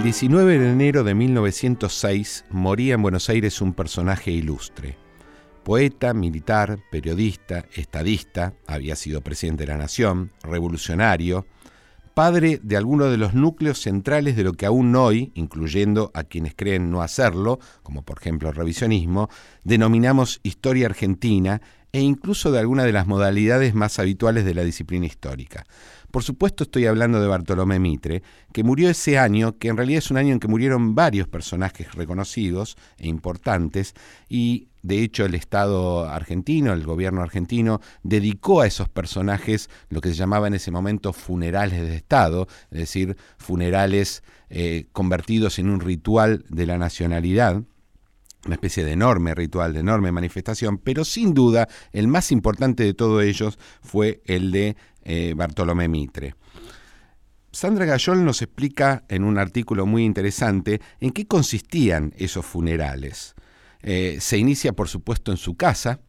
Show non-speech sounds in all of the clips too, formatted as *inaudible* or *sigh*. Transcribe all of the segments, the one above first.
El 19 de enero de 1906 moría en Buenos Aires un personaje ilustre. Poeta, militar, periodista, estadista, había sido presidente de la Nación, revolucionario, padre de algunos de los núcleos centrales de lo que aún hoy, incluyendo a quienes creen no hacerlo, como por ejemplo el revisionismo, denominamos historia argentina e incluso de alguna de las modalidades más habituales de la disciplina histórica. Por supuesto estoy hablando de Bartolomé Mitre, que murió ese año, que en realidad es un año en que murieron varios personajes reconocidos e importantes, y de hecho el Estado argentino, el gobierno argentino, dedicó a esos personajes lo que se llamaba en ese momento funerales de Estado, es decir, funerales eh, convertidos en un ritual de la nacionalidad una especie de enorme ritual, de enorme manifestación, pero sin duda el más importante de todos ellos fue el de eh, Bartolomé Mitre. Sandra Gayol nos explica en un artículo muy interesante en qué consistían esos funerales. Eh, se inicia, por supuesto, en su casa,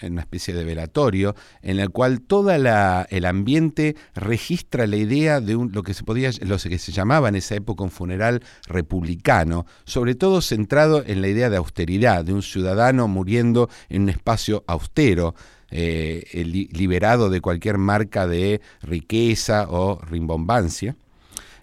en una especie de velatorio, en el cual todo el ambiente registra la idea de lo que se podía, lo que se llamaba en esa época un funeral republicano, sobre todo centrado en la idea de austeridad, de un ciudadano muriendo en un espacio austero, eh, liberado de cualquier marca de riqueza o rimbombancia.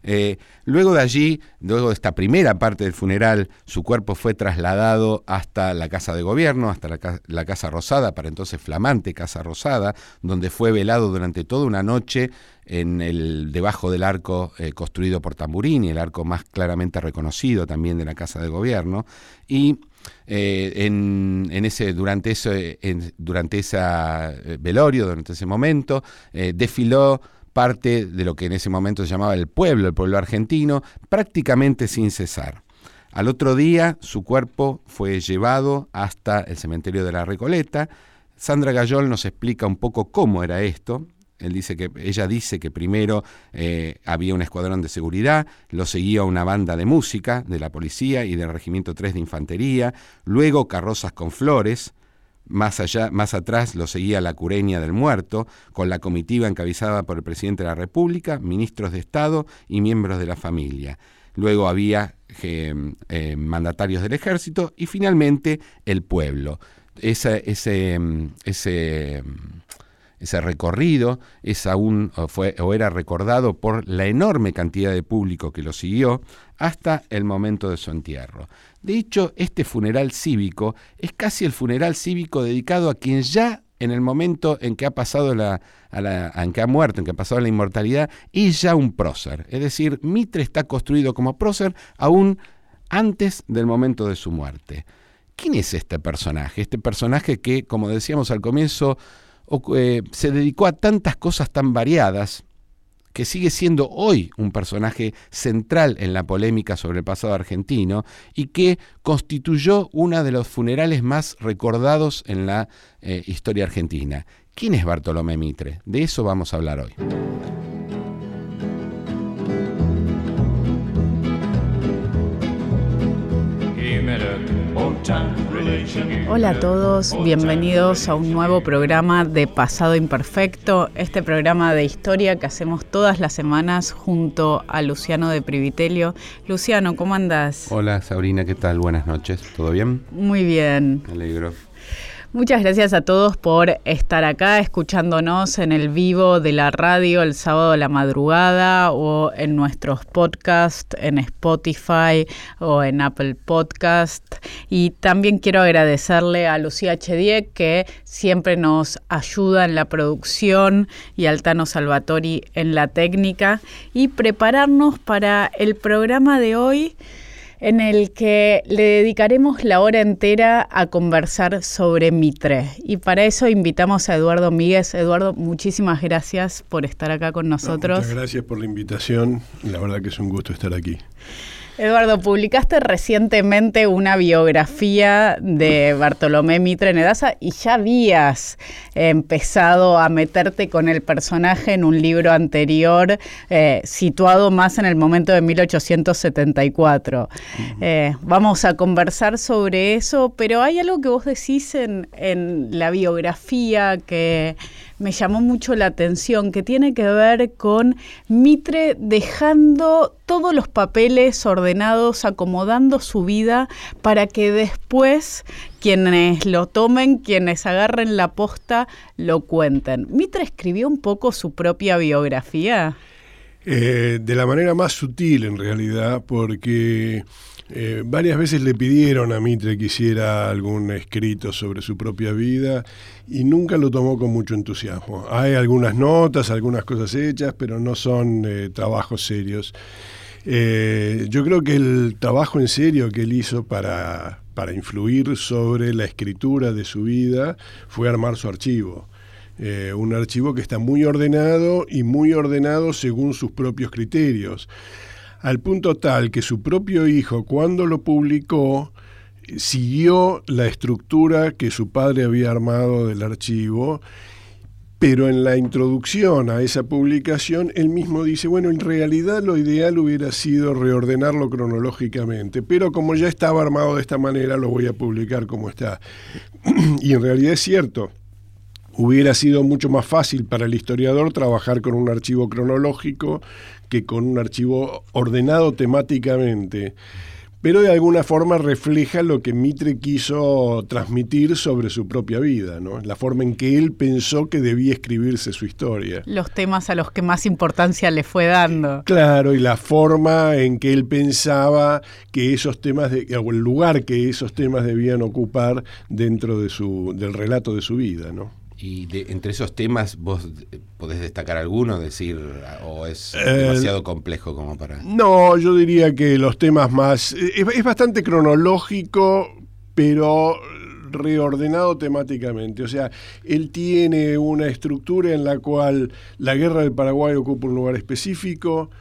Eh, luego de allí, luego de esta primera parte del funeral, su cuerpo fue trasladado hasta la Casa de Gobierno, hasta la, Casa Rosada, para entonces flamante Casa Rosada, donde fue velado durante toda una noche en el debajo del arco eh, construido por Tamburini, el arco más claramente reconocido también de la Casa de Gobierno, y eh, en, ese, durante, ese, durante esa velorio, durante ese momento, desfiló parte de lo que en ese momento se llamaba el pueblo, el pueblo argentino, prácticamente sin cesar. Al otro día su cuerpo fue llevado hasta el cementerio de la Recoleta. Sandra Gayol nos explica un poco cómo era esto. Él dice que, ella dice que primero eh, había un escuadrón de seguridad, lo seguía una banda de música de la policía y del Regimiento 3 de Infantería, luego carrozas con flores, más allá, más atrás lo seguía la cureña del muerto, con la comitiva encabezada por el presidente de la República, ministros de Estado y miembros de la familia. Luego había eh, eh, mandatarios del ejército y finalmente el pueblo. ese, ese ese recorrido es aún fue, o era recordado por la enorme cantidad de público que lo siguió hasta el momento de su entierro. De hecho, este funeral cívico es casi el funeral cívico dedicado a quien ya en el momento en que ha pasado la, en que ha muerto, en que ha pasado la inmortalidad, es ya un prócer. Es decir, Mitre está construido como prócer aún antes del momento de su muerte. ¿Quién es este personaje? Este personaje que, como decíamos al comienzo, eh, se dedicó a tantas cosas tan variadas que sigue siendo hoy un personaje central en la polémica sobre el pasado argentino y que constituyó uno de los funerales más recordados en la eh, historia argentina. ¿Quién es Bartolomé Mitre? De eso vamos a hablar hoy. Hola a todos, bienvenidos a un nuevo programa de Pasado Imperfecto, este programa de historia que hacemos todas las semanas junto a Luciano de Privitelio. Luciano, ¿cómo andas? Hola Sabrina, ¿qué tal? Buenas noches, ¿todo bien? Muy bien. Me alegro. Muchas gracias a todos por estar acá escuchándonos en el vivo de la radio el sábado a la madrugada o en nuestros podcasts en Spotify o en Apple Podcast. Y también quiero agradecerle a Lucía Chediek que siempre nos ayuda en la producción y al Tano Salvatori en la técnica y prepararnos para el programa de hoy en el que le dedicaremos la hora entera a conversar sobre Mitre. Y para eso invitamos a Eduardo Míguez. Eduardo, muchísimas gracias por estar acá con nosotros. muchas gracias por la invitación. La verdad que es un gusto estar aquí. Eduardo, publicaste recientemente una biografía de Bartolomé Mitre Nedaza y ya habías empezado a meterte con el personaje en un libro anterior, eh, situado más en el momento de 1874. Eh, vamos a conversar sobre eso, pero hay algo que vos decís en, en la biografía que me llamó mucho la atención, que tiene que ver con Mitre dejando todos los papeles ordenados, acomodando su vida para que después quienes lo tomen, quienes agarren la posta, lo cuenten. Mitre escribió un poco su propia biografía. Eh, de la manera más sutil en realidad, porque eh, varias veces le pidieron a Mitre que hiciera algún escrito sobre su propia vida y nunca lo tomó con mucho entusiasmo. Hay algunas notas, algunas cosas hechas, pero no son eh, trabajos serios. yo creo que el trabajo en serio que él hizo para, para influir sobre la escritura de su vida fue armar su archivo. Eh, un archivo que está muy ordenado y muy ordenado según sus propios criterios, al punto tal que su propio hijo cuando lo publicó siguió la estructura que su padre había armado del archivo, pero en la introducción a esa publicación él mismo dice, bueno, en realidad lo ideal hubiera sido reordenarlo cronológicamente, pero como ya estaba armado de esta manera, lo voy a publicar como está. *clears throat* y en realidad es cierto hubiera sido mucho más fácil para el historiador trabajar con un archivo cronológico que con un archivo ordenado temáticamente pero de alguna forma refleja lo que Mitre quiso transmitir sobre su propia vida, ¿no? la forma en que él pensó que debía escribirse su historia. Los temas a los que más importancia le fue dando. Claro, y la forma en que él pensaba que esos temas, de, o el lugar que esos temas debían ocupar dentro de su, del relato de su vida. ¿no? Y entre esos temas, ¿vos podés destacar alguno? Decir, ¿o es eh, demasiado complejo como para.? No, yo diría que los temas más. Es, bastante cronológico, pero reordenado temáticamente. O sea, él tiene una estructura en la cual la guerra del Paraguay ocupa un lugar específico,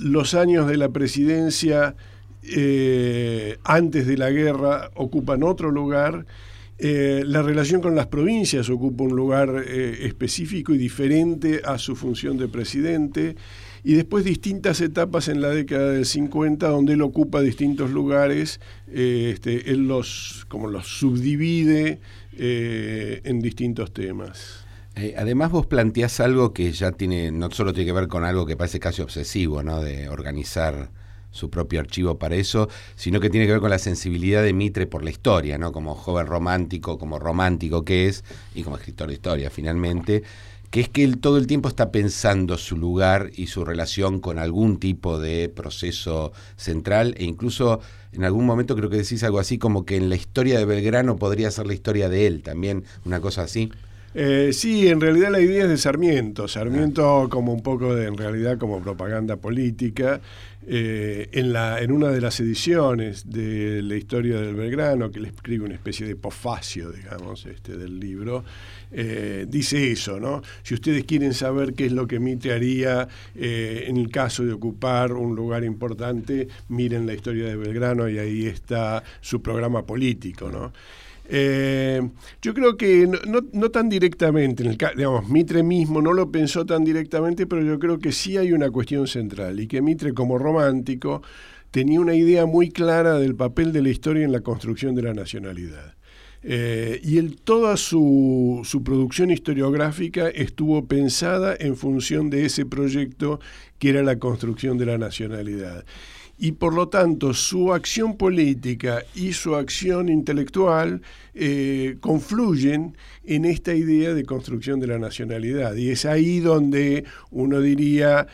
los años de la presidencia eh, antes de la guerra ocupan otro lugar eh, la relación con las provincias ocupa un lugar eh, específico y diferente a su función de presidente. Y después distintas etapas en la década del 50 donde él ocupa distintos lugares, eh, este, él los, como los subdivide en distintos temas. además vos planteás algo que ya tiene, no solo tiene que ver con algo que parece casi obsesivo, ¿no? De organizar su propio archivo para eso, sino que tiene que ver con la sensibilidad de Mitre por la historia, ¿no? Como joven romántico, como romántico que es, y como escritor de historia finalmente, que es que él todo el tiempo está pensando su lugar y su relación con algún tipo de proceso central, e incluso en algún momento creo que decís algo así como que en la historia de Belgrano podría ser la historia de él también, una cosa así. Eh, sí, en realidad la idea es de Sarmiento. Sarmiento como un poco de, en realidad como propaganda política. Eh, en, la, en una de las ediciones de la historia del Belgrano, que le escribe una especie de pofacio, digamos, este, del libro, eh, dice eso, ¿no? Si ustedes quieren saber qué es lo que Mitre haría en el caso de ocupar un lugar importante, miren la historia de Belgrano y ahí está su programa político, ¿no? Eh, yo creo que no, tan directamente, digamos, Mitre mismo no lo pensó tan directamente, pero yo creo que sí hay una cuestión central y que Mitre como romántico tenía una idea muy clara del papel de la historia en la construcción de la nacionalidad. Eh, y el, toda su, producción historiográfica estuvo pensada en función de ese proyecto que era la construcción de la nacionalidad y por lo tanto su acción política y su acción intelectual eh, confluyen en esta idea de construcción de la nacionalidad. Y es ahí donde uno diría,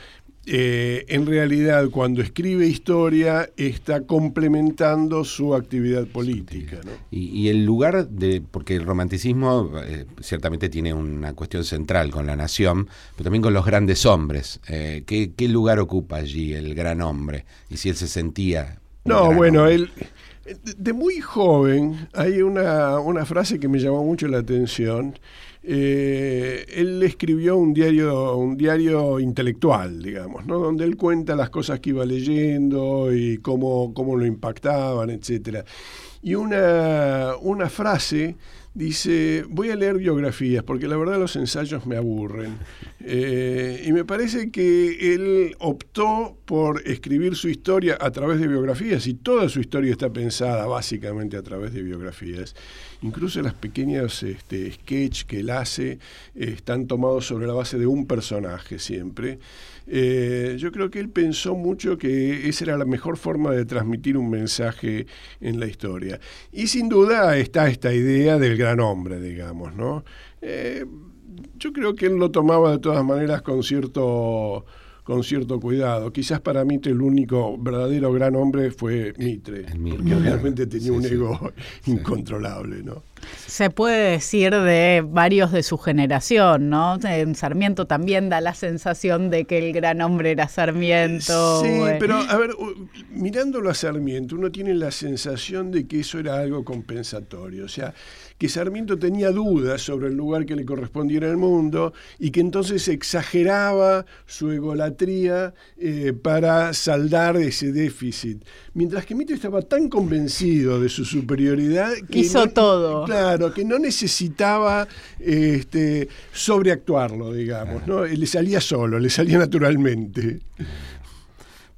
eh, en realidad cuando escribe historia está complementando su actividad política. Y, el lugar de, porque el romanticismo eh, ciertamente tiene una cuestión central con la nación, pero también con los grandes hombres. Eh, ¿qué, lugar ocupa allí el gran hombre? Y si él se sentía... No, bueno, él... De muy joven hay una, una frase que me llamó mucho la atención eh, él escribió un diario, un diario intelectual, digamos, ¿no? donde él cuenta las cosas que iba leyendo y cómo, cómo lo impactaban, etc. Y una, una frase dice, voy a leer biografías porque la verdad los ensayos me aburren. Eh, y me parece que él optó por escribir su historia a través de biografías y toda su historia está pensada básicamente a través de biografías. Incluso las pequeñas este, sketch que él hace eh, están tomados sobre la base de un personaje siempre. Eh, yo creo que él pensó mucho que esa era la mejor forma de transmitir un mensaje en la historia. Y sin duda está esta idea del gran hombre, digamos, ¿no? Yo creo que él lo tomaba de todas maneras con cierto con cierto cuidado. Quizás para Mitre el único verdadero gran hombre fue Mitre, porque realmente tenía un ego incontrolable, ¿no? Se puede decir de varios de su generación, ¿no? En Sarmiento también da la sensación de que el gran hombre era Sarmiento. Sí, pero a ver, mirándolo a Sarmiento, uno tiene la sensación de que eso era algo compensatorio. O sea, que Sarmiento tenía dudas sobre el lugar que le correspondía en el mundo y que entonces exageraba su egolatría eh, para saldar ese déficit. Mientras que Mitre estaba tan convencido de su superioridad que hizo todo. Claro, que no necesitaba este, sobreactuarlo, digamos, ¿no? Le salía solo, le salía naturalmente.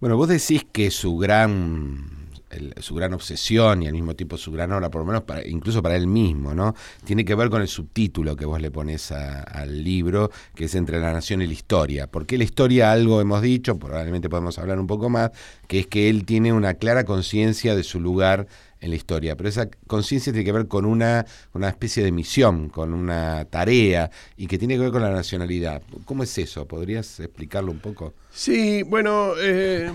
Bueno, vos decís que su gran su gran obsesión y al mismo tiempo su gran obra, por lo menos para, incluso para él mismo, ¿no? Tiene que ver con el subtítulo que vos le pones al libro, que es Entre la Nación y la Historia. Porque la historia, algo hemos dicho, probablemente podemos hablar un poco más, que es que él tiene una clara conciencia de su lugar en la historia, pero esa conciencia tiene que ver con una, una especie de misión, con una tarea y que tiene que ver con la nacionalidad. ¿Cómo es eso? ¿Podrías explicarlo un poco? Sí, bueno, eh,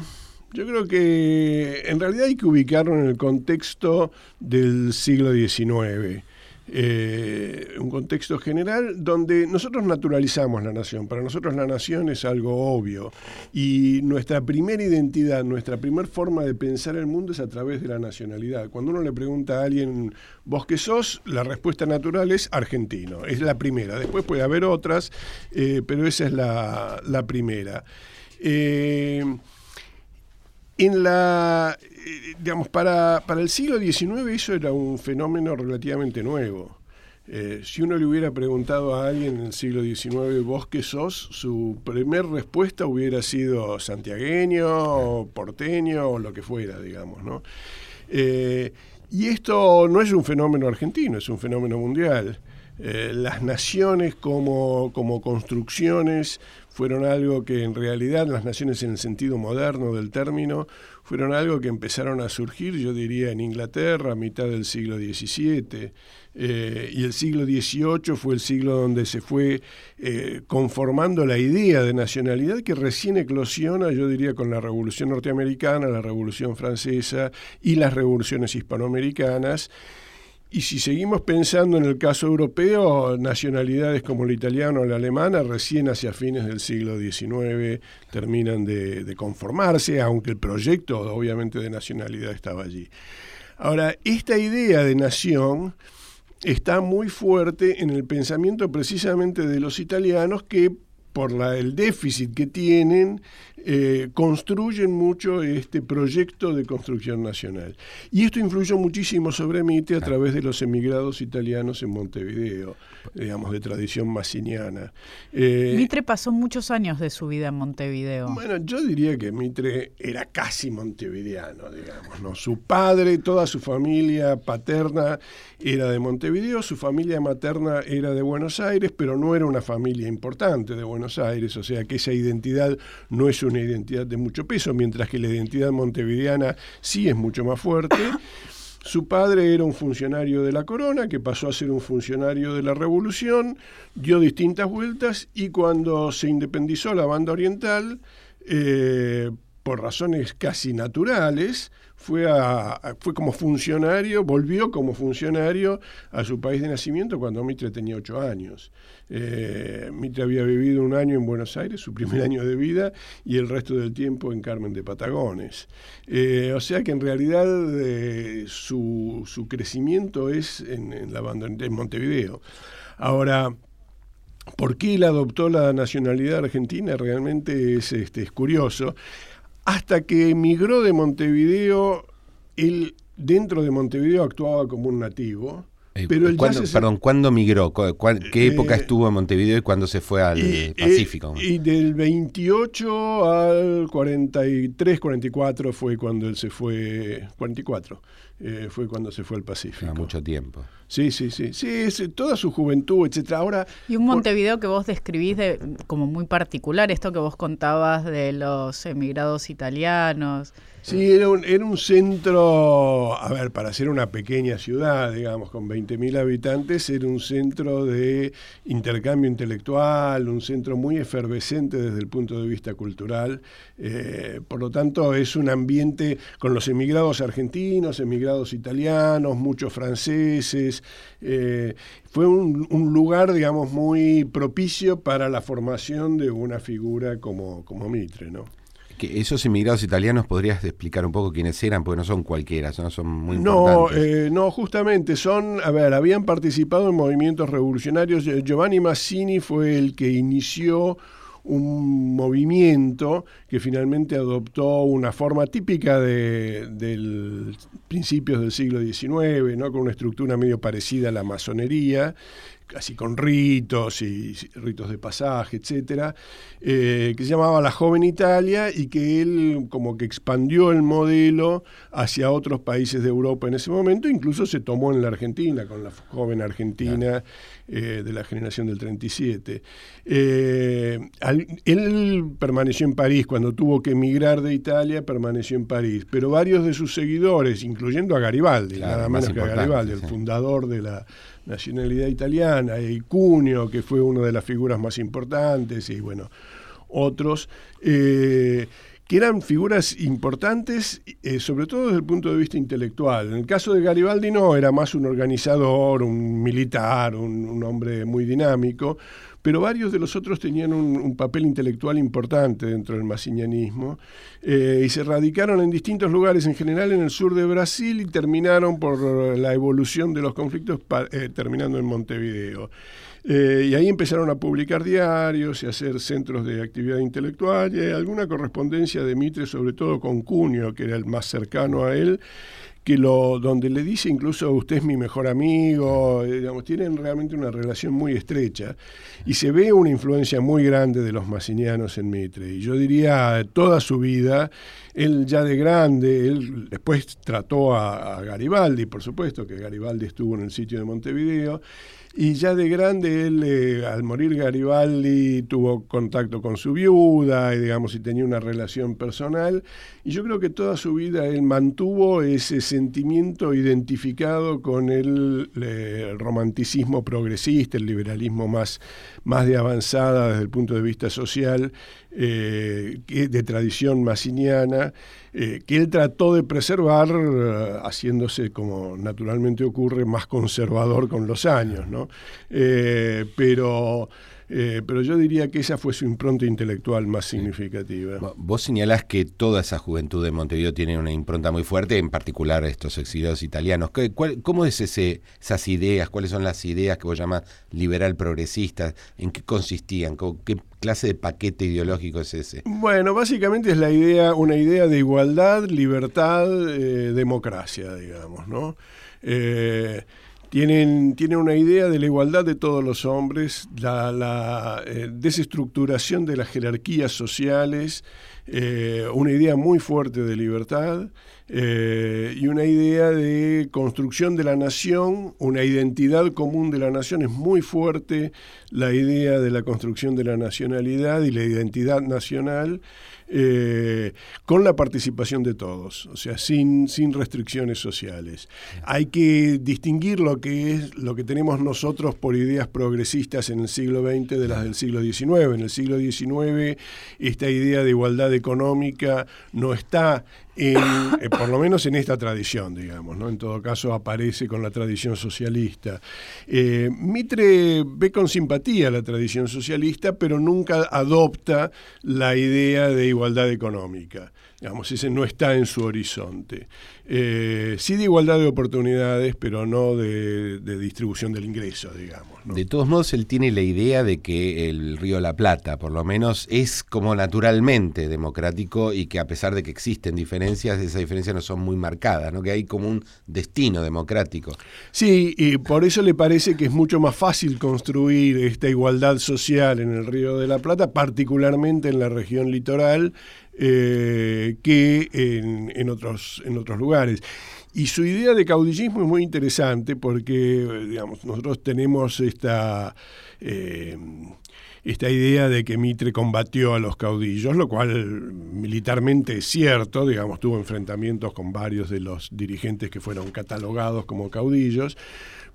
yo creo que en realidad hay que ubicarlo en el contexto del siglo XIX. Eh, un contexto general donde nosotros naturalizamos la nación. Para nosotros la nación es algo obvio y nuestra primera identidad, nuestra primera forma de pensar el mundo es a través de la nacionalidad. Cuando uno le pregunta a alguien, ¿vos qué sos? La respuesta natural es argentino, es la primera. Después puede haber otras, eh, pero esa es la, primera. Eh, en la, eh, digamos, para, para, el siglo XIX eso era un fenómeno relativamente nuevo. Eh, si uno le hubiera preguntado a alguien en el siglo XIX, vos qué sos, su primer respuesta hubiera sido santiagueño, porteño o lo que fuera, digamos, ¿no? Eh, y esto no es un fenómeno argentino, es un fenómeno mundial. las naciones como, como construcciones fueron algo que en realidad las naciones en el sentido moderno del término fueron algo que empezaron a surgir, yo diría, en Inglaterra a mitad del siglo XVII. Eh, y el siglo XVIII fue el siglo donde se fue eh, conformando la idea de nacionalidad que recién eclosiona, yo diría, con la Revolución Norteamericana, la Revolución Francesa y las revoluciones hispanoamericanas. Y si seguimos pensando en el caso europeo, nacionalidades como la italiana o la alemana recién hacia fines del siglo XIX terminan de, conformarse, aunque el proyecto obviamente de nacionalidad estaba allí. Ahora, esta idea de nación está muy fuerte en el pensamiento precisamente de los italianos que por la, el déficit que tienen, eh, construyen mucho este proyecto de construcción nacional. Y esto influyó muchísimo sobre Mitre a través de los emigrados italianos en Montevideo, digamos, de tradición massiniana. Eh, Mitre pasó muchos años de su vida en Montevideo. Bueno, yo diría que Mitre era casi montevideano, digamos, ¿no? Su padre, toda su familia paterna era de Montevideo, su familia materna era de Buenos Aires, pero no era una familia importante de Buenos Aires, o sea que esa identidad no es una identidad de mucho peso, mientras que la identidad montevideana sí es mucho más fuerte. *coughs* Su padre era un funcionario de la corona, que pasó a ser un funcionario de la revolución, dio distintas vueltas y cuando se independizó la banda oriental, eh, por razones casi naturales, fue, a, fue como funcionario, volvió como funcionario a su país de nacimiento cuando Mitre tenía ocho años. Eh, Mitre había vivido un año en Buenos Aires, su primer año de vida, y el resto del tiempo en Carmen de Patagones. Eh, o sea que en realidad eh, su, su, crecimiento es en, la banda, en Montevideo. Ahora, ¿por qué él adoptó la nacionalidad argentina? Realmente es, este, es curioso hasta que emigró de Montevideo, él dentro de Montevideo actuaba como un nativo, Eh, perdón, ¿cuándo migró? ¿Qué época estuvo en Montevideo y cuándo se fue al Pacífico? y del 28 al 43, 44 fue cuando él se fue, 44 fue cuando se fue al Pacífico. A mucho tiempo. Sí, sí, sí. Sí, toda su juventud, etcétera. Ahora. Y un Montevideo que vos describís de, como muy particular, esto que vos contabas de los emigrados italianos. Sí, era un, era un centro, a ver, para ser una pequeña ciudad, digamos, con 20.000 habitantes, era un centro de intercambio intelectual, un centro muy efervescente desde el punto de vista cultural. Eh, por lo tanto, es un ambiente con los emigrados argentinos, emigrados italianos, muchos franceses. Eh, fue un, un, lugar, digamos, muy propicio para la formación de una figura como, como Mitre, ¿no? esos inmigrados italianos podrías explicar un poco quiénes eran, porque no son cualquiera, no son muy no, eh, no, justamente son, a ver, habían participado en movimientos revolucionarios. Giovanni Massini fue el que inició un movimiento que finalmente adoptó una forma típica de, del principios del siglo XIX, ¿no? con una estructura medio parecida a la masonería, casi con ritos y ritos de pasaje, etcétera, eh, que se llamaba La Joven Italia y que él como que expandió el modelo hacia otros países de Europa en ese momento, incluso se tomó en la Argentina, con la joven Argentina eh, de la generación del 37. Eh, él permaneció en París, cuando tuvo que emigrar de Italia, permaneció en París, pero varios de sus seguidores, incluyendo a Garibaldi, nada más que a Garibaldi, el fundador de la nacionalidad italiana, y Cunio, que fue una de las figuras más importantes, y bueno, otros, eh, que eran figuras importantes, eh, sobre todo desde el punto de vista intelectual. En el caso de Garibaldi no, era más un organizador, un militar, un hombre muy dinámico, pero varios de los otros tenían un, papel intelectual importante dentro del masignanismo eh, y se radicaron en distintos lugares, en general en el sur de Brasil, y terminaron por la evolución de los conflictos eh, terminando en Montevideo. Eh, y ahí empezaron a publicar diarios y a hacer centros de actividad intelectual y alguna correspondencia de Mitre, sobre todo con Cunio, que era el más cercano a él, que lo, donde le dice incluso usted es mi mejor amigo, eh, digamos, tienen realmente una relación muy estrecha y se ve una influencia muy grande de los masinianos en Mitre. Y yo diría toda su vida, él ya de grande, él después trató a, a Garibaldi, por supuesto que Garibaldi estuvo en el sitio de Montevideo, y ya de grande él, eh, al morir Garibaldi, tuvo contacto con su viuda y, digamos, y tenía una relación personal. Y yo creo que toda su vida él mantuvo ese sentimiento identificado con el, el romanticismo progresista, el liberalismo más, más de avanzada desde el punto de vista social, eh, de tradición masiniana, eh, que él trató de preservar, eh, haciéndose, como naturalmente ocurre, más conservador con los años, ¿no? pero eh, pero yo diría que esa fue su impronta intelectual más significativa. Vos señalás que toda esa juventud de Montevideo tiene una impronta muy fuerte, en particular estos exiliados italianos. ¿Cómo es ese, esas ideas? ¿Cuáles son las ideas que vos llamás liberal progresistas? ¿En qué consistían? ¿Qué clase de paquete ideológico es ese? Bueno, básicamente es la idea, una idea de igualdad, libertad, eh, democracia, digamos, ¿no? Eh, tienen, una idea de la igualdad de todos los hombres, la, eh, desestructuración de las jerarquías sociales, eh, una idea muy fuerte de libertad eh, y una idea de construcción de la nación, una identidad común de la nación. Es muy fuerte la idea de la construcción de la nacionalidad y la identidad nacional. Eh, con la participación de todos, o sea, sin, sin restricciones sociales. Hay que distinguir lo que es lo que tenemos nosotros por ideas progresistas en el siglo XX de las del siglo XIX. En el siglo XIX esta idea de igualdad económica no está en, eh, por lo menos en esta tradición, digamos, ¿no? En todo caso aparece con la tradición socialista. Eh, Mitre ve con simpatía la tradición socialista, pero nunca adopta la idea de igualdad económica. Digamos, ese no está en su horizonte. Eh, sí de igualdad de oportunidades, pero no de, distribución del ingreso, digamos. De todos modos, él tiene la idea de que el Río La Plata, por lo menos, es como naturalmente democrático y que a pesar de que existen diferencias, esas diferencias no son muy marcadas, ¿no? que hay como un destino democrático. Sí, y por eso le parece que es mucho más fácil construir esta igualdad social en el Río de la Plata, particularmente en la región litoral, eh, que en, otros, en otros lugares. Y su idea de caudillismo es muy interesante porque, digamos, nosotros tenemos esta, eh, esta idea de que Mitre combatió a los caudillos, lo cual militarmente es cierto, digamos, tuvo enfrentamientos con varios de los dirigentes que fueron catalogados como caudillos,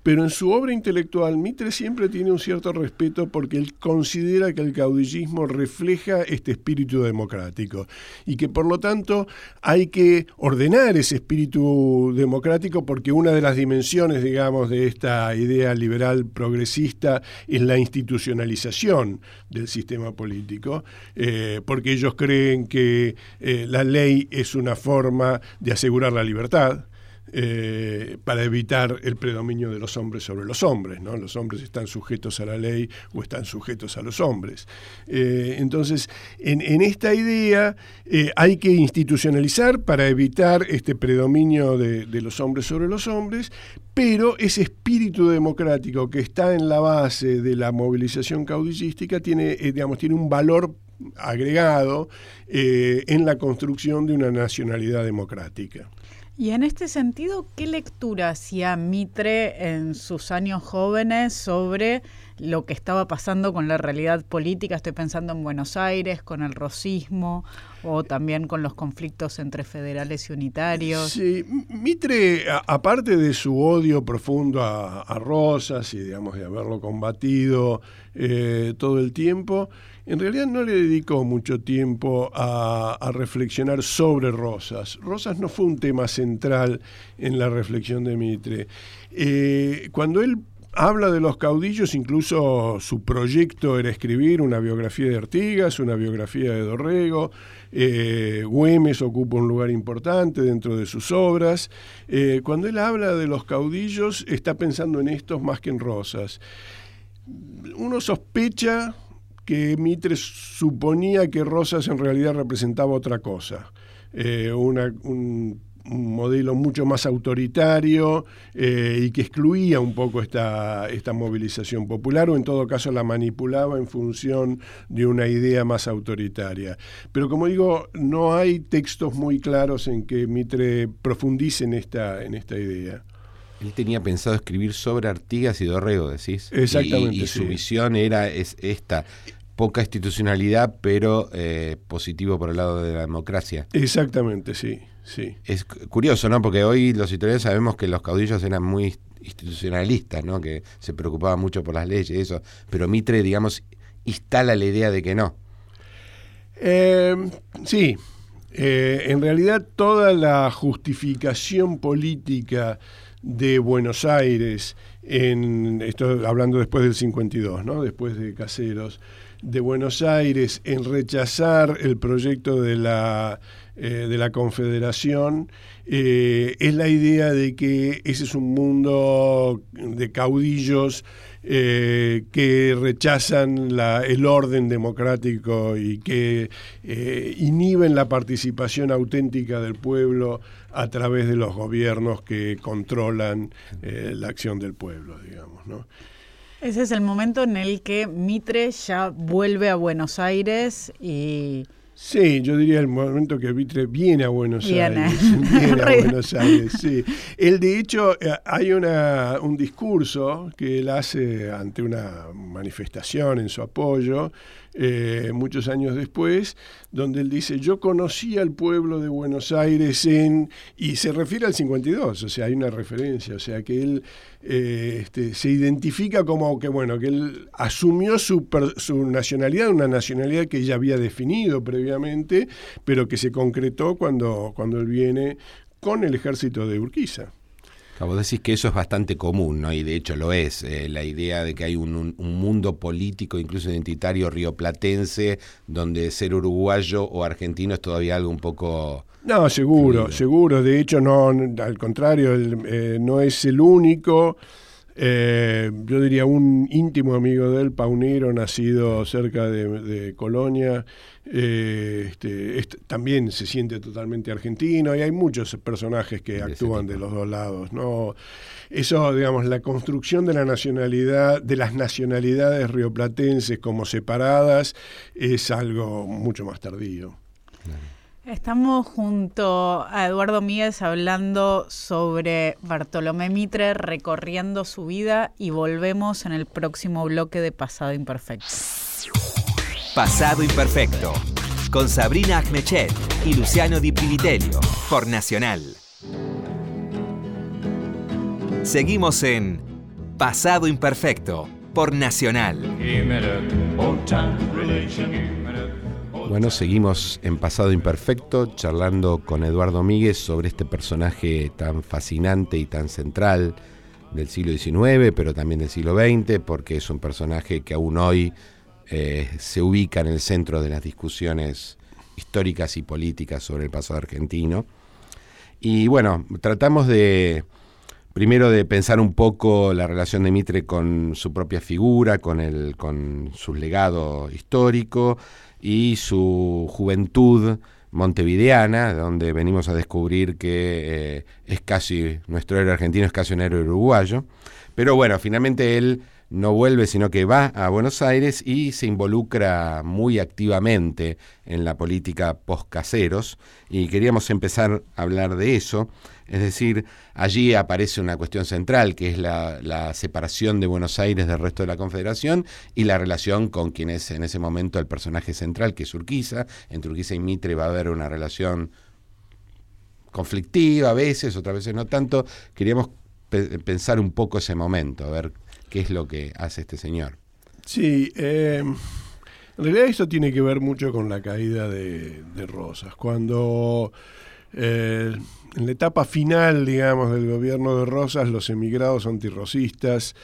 pero en su obra intelectual Mitre siempre tiene un cierto respeto porque él considera que el caudillismo refleja este espíritu democrático y que por lo tanto hay que ordenar ese espíritu democrático porque una de las dimensiones, digamos, de esta idea liberal progresista es la institucionalización del sistema político, eh, porque ellos creen que eh, la ley es una forma de asegurar la libertad, eh, para evitar el predominio de los hombres sobre los hombres. Los hombres están sujetos a la ley o están sujetos a los hombres. Eh, entonces, en, esta idea eh, hay que institucionalizar para evitar este predominio de, los hombres sobre los hombres, pero ese espíritu democrático que está en la base de la movilización caudillística tiene, digamos, tiene un valor agregado en la construcción de una nacionalidad democrática. Y en este sentido, ¿qué lectura hacía Mitre en sus años jóvenes sobre lo que estaba pasando con la realidad política? Estoy pensando en Buenos Aires, con el rosismo o también con los conflictos entre federales y unitarios. Sí, Mitre, aparte de su odio profundo a, Rosas y digamos de haberlo combatido eh, todo el tiempo, en realidad no le dedicó mucho tiempo a, reflexionar sobre Rosas. Rosas no fue un tema central en la reflexión de Mitre. Eh, cuando él habla de los caudillos, incluso su proyecto era escribir una biografía de Artigas, una biografía de Dorrego. Eh, Güemes ocupa un lugar importante dentro de sus obras. Eh, cuando él habla de los caudillos, está pensando en estos más que en Rosas. Uno sospecha que Mitre suponía que Rosas en realidad representaba otra cosa, eh, un, modelo mucho más autoritario eh, y que excluía un poco esta, esta movilización popular o en todo caso la manipulaba en función de una idea más autoritaria. Pero como digo, no hay textos muy claros en que Mitre profundice en esta, en esta idea. Él tenía pensado escribir sobre Artigas y Dorrego, decís. Exactamente. Y, su visión era es esta poca institucionalidad, pero eh, positivo por el lado de la democracia. Exactamente, sí, sí. Es curioso, ¿no? Porque hoy los historiadores sabemos que los caudillos eran muy institucionalistas, ¿no? Que se preocupaban mucho por las leyes y eso, pero Mitre, digamos, instala la idea de que no. Eh, sí, eh, en realidad toda la justificación política de Buenos Aires, en, esto hablando después del 52, ¿no? después de Caseros, de Buenos Aires en rechazar el proyecto de la, eh, de la Confederación eh, es la idea de que ese es un mundo de caudillos eh, que rechazan la, el orden democrático y que inhiben la participación auténtica del pueblo a través de los gobiernos que controlan la acción del pueblo, digamos, ¿no? Ese es el momento en el que Mitre ya vuelve a Buenos Aires y... Sí, yo diría el momento que Mitre viene a Buenos Aires. *laughs* Viene a Buenos Aires, sí. Él, de hecho, eh, hay una, un discurso que él hace ante una manifestación en su apoyo, eh, muchos años después, donde él dice, yo conocí al pueblo de Buenos Aires en, y se refiere al 52, o sea, hay una referencia, o sea, que él eh, este, se identifica como que, bueno, que él asumió su, su nacionalidad, una nacionalidad que ya había definido previamente, pero que se concretó cuando, cuando él viene con el ejército de Urquiza. Vos decís que eso es bastante común, ¿no? Y de hecho lo es. Eh, la idea de que hay un, mundo político, incluso identitario rioplatense, donde ser uruguayo o argentino es todavía algo un poco. No, seguro, seguro. De hecho, no, al contrario, eh, no es el único. Eh, yo diría un íntimo amigo de él, Paunero, nacido cerca de, Colonia, eh, este, también se siente totalmente argentino y hay muchos personajes que actúan de los dos lados. ¿no? Eso, digamos, la construcción de la nacionalidad, de las nacionalidades rioplatenses como separadas, es algo mucho más tardío. Estamos junto a Eduardo Míguez hablando sobre Bartolomé Mitre, recorriendo su vida y volvemos en el próximo bloque de Pasado Imperfecto. Pasado Imperfecto, con Sabrina Agmechet y Luciano Di Privitelio, por Nacional. Seguimos en Pasado Imperfecto, por Nacional. Bueno, seguimos en Pasado Imperfecto charlando con Eduardo Míguez sobre este personaje tan fascinante y tan central del siglo XIX, pero también del siglo XX, porque es un personaje que aún hoy eh, se ubica en el centro de las discusiones históricas y políticas sobre el pasado argentino. Y bueno, tratamos de, primero de pensar un poco la relación de Mitre con su propia figura, con, el, con su legado histórico, y su juventud montevideana, donde venimos a descubrir que eh, es casi, nuestro héroe argentino es casi un héroe uruguayo. Pero bueno, finalmente él no vuelve, sino que va a Buenos Aires y se involucra muy activamente en la política post-caseros. Y queríamos empezar a hablar de eso. Es decir, allí aparece una cuestión central, que es la, separación de Buenos Aires del resto de la Confederación y la relación con quien es en ese momento el personaje central, que es Urquiza. Entre Urquiza y Mitre va a haber una relación conflictiva a veces, otras veces no tanto. Queríamos pensar un poco ese momento, a ver qué es lo que hace este señor. Sí, eh, en realidad eso tiene que ver mucho con la caída de, Rosas. Cuando eh, en la etapa final, digamos, del gobierno de Rosas, los emigrados antirrosistas,